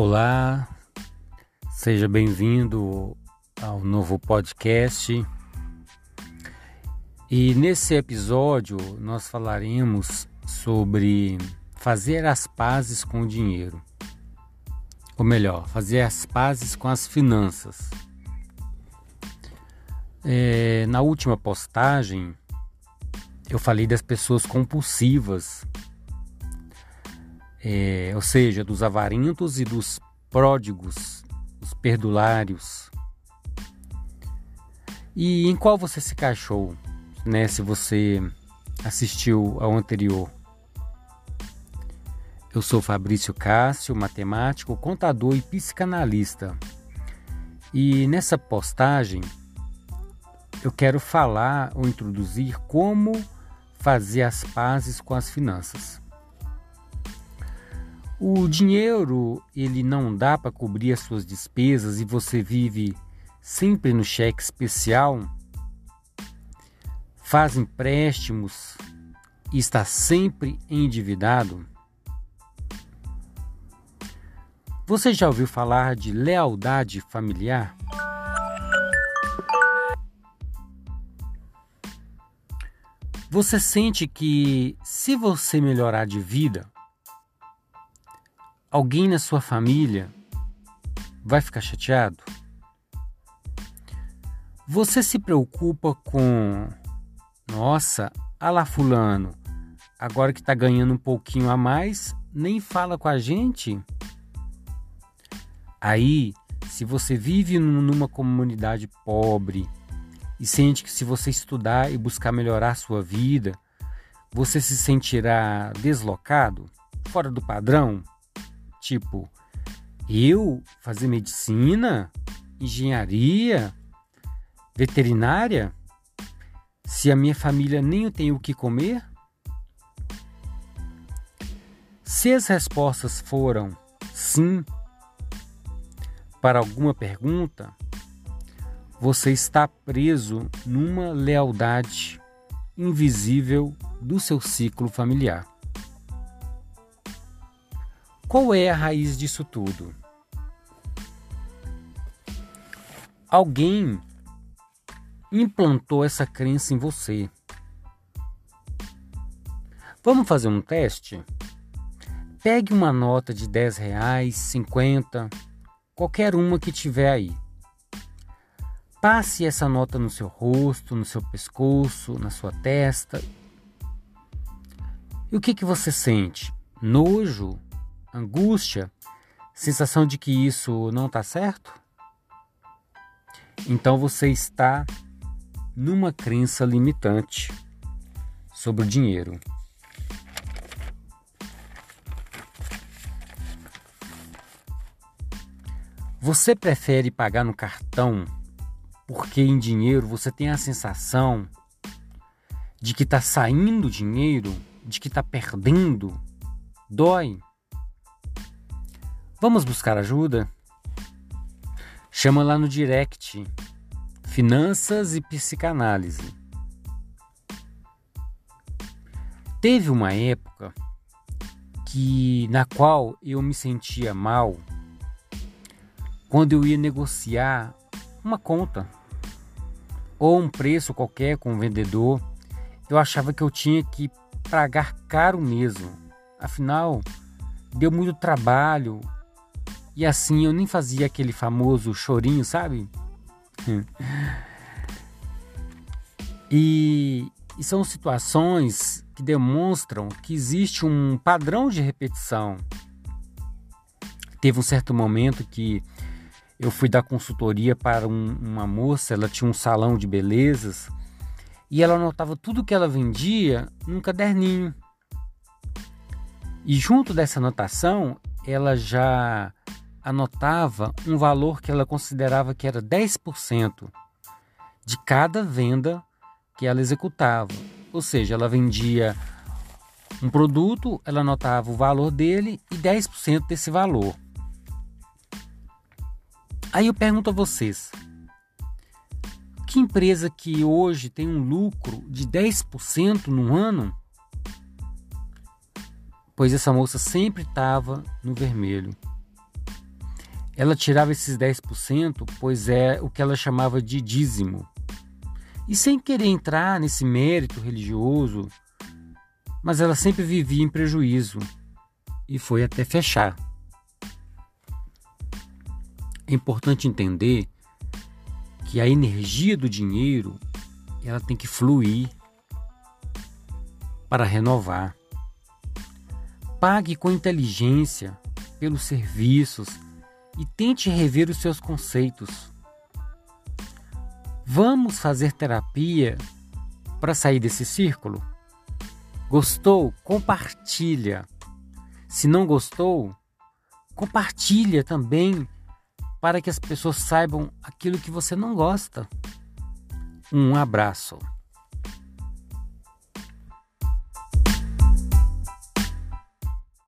Olá, seja bem-vindo ao novo podcast. E nesse episódio nós falaremos sobre fazer as pazes com o dinheiro. Ou melhor, fazer as pazes com as finanças. É, na última postagem, eu falei das pessoas compulsivas é, ou seja, dos avarentos e dos pródigos, os perdulários. E em qual você se encaixou, né, se você assistiu ao anterior? Eu sou Fabrício Cássio, matemático, contador e psicanalista. E nessa postagem eu quero falar ou introduzir como fazer as pazes com as finanças. O dinheiro ele não dá para cobrir as suas despesas e você vive sempre no cheque especial, faz empréstimos e está sempre endividado. Você já ouviu falar de lealdade familiar? Você sente que se você melhorar de vida, alguém na sua família vai ficar chateado? Você se preocupa com, nossa, ala fulano, agora que está ganhando um pouquinho a mais, nem fala com a gente? Aí, se você vive numa comunidade pobre e sente que se você estudar e buscar melhorar a sua vida, você se sentirá deslocado, fora do padrão? Tipo, eu fazer medicina, engenharia, veterinária, se a minha família nem tem o que comer? Se as respostas foram sim para alguma pergunta, você está preso numa lealdade invisível do seu ciclo familiar. Qual é a raiz disso tudo? Alguém implantou essa crença em você. Vamos fazer um teste? Pegue uma nota de 10 reais, 50, qualquer uma que tiver aí. Passe essa nota no seu rosto, no seu pescoço, na sua testa. E o que, que você sente? Nojo? Angústia, sensação de que isso não está certo? Então você está numa crença limitante sobre o dinheiro. Você prefere pagar no cartão porque em dinheiro você tem a sensação de que está saindo dinheiro, de que está perdendo? Dói. Vamos buscar ajuda? Chama lá no direct Finanças e Psicanálise. Teve uma época que na qual eu me sentia mal quando eu ia negociar uma conta ou um preço qualquer com o vendedor, eu achava que eu tinha que pagar caro mesmo. Afinal, deu muito trabalho, e assim eu nem fazia aquele famoso chorinho, sabe? e, e são situações que demonstram que existe um padrão de repetição. Teve um certo momento que eu fui dar consultoria para um, uma moça, ela tinha um salão de belezas e ela anotava tudo que ela vendia num caderninho. E junto dessa anotação, ela já anotava um valor que ela considerava que era 10% de cada venda que ela executava. Ou seja, ela vendia um produto, ela anotava o valor dele e 10% desse valor. Aí eu pergunto a vocês: que empresa que hoje tem um lucro de 10% no ano? Pois essa moça sempre estava no vermelho. Ela tirava esses 10%, pois é o que ela chamava de dízimo. E sem querer entrar nesse mérito religioso, mas ela sempre vivia em prejuízo e foi até fechar. É importante entender que a energia do dinheiro ela tem que fluir para renovar. Pague com inteligência pelos serviços e tente rever os seus conceitos. Vamos fazer terapia para sair desse círculo? Gostou? Compartilha. Se não gostou, compartilha também para que as pessoas saibam aquilo que você não gosta. Um abraço.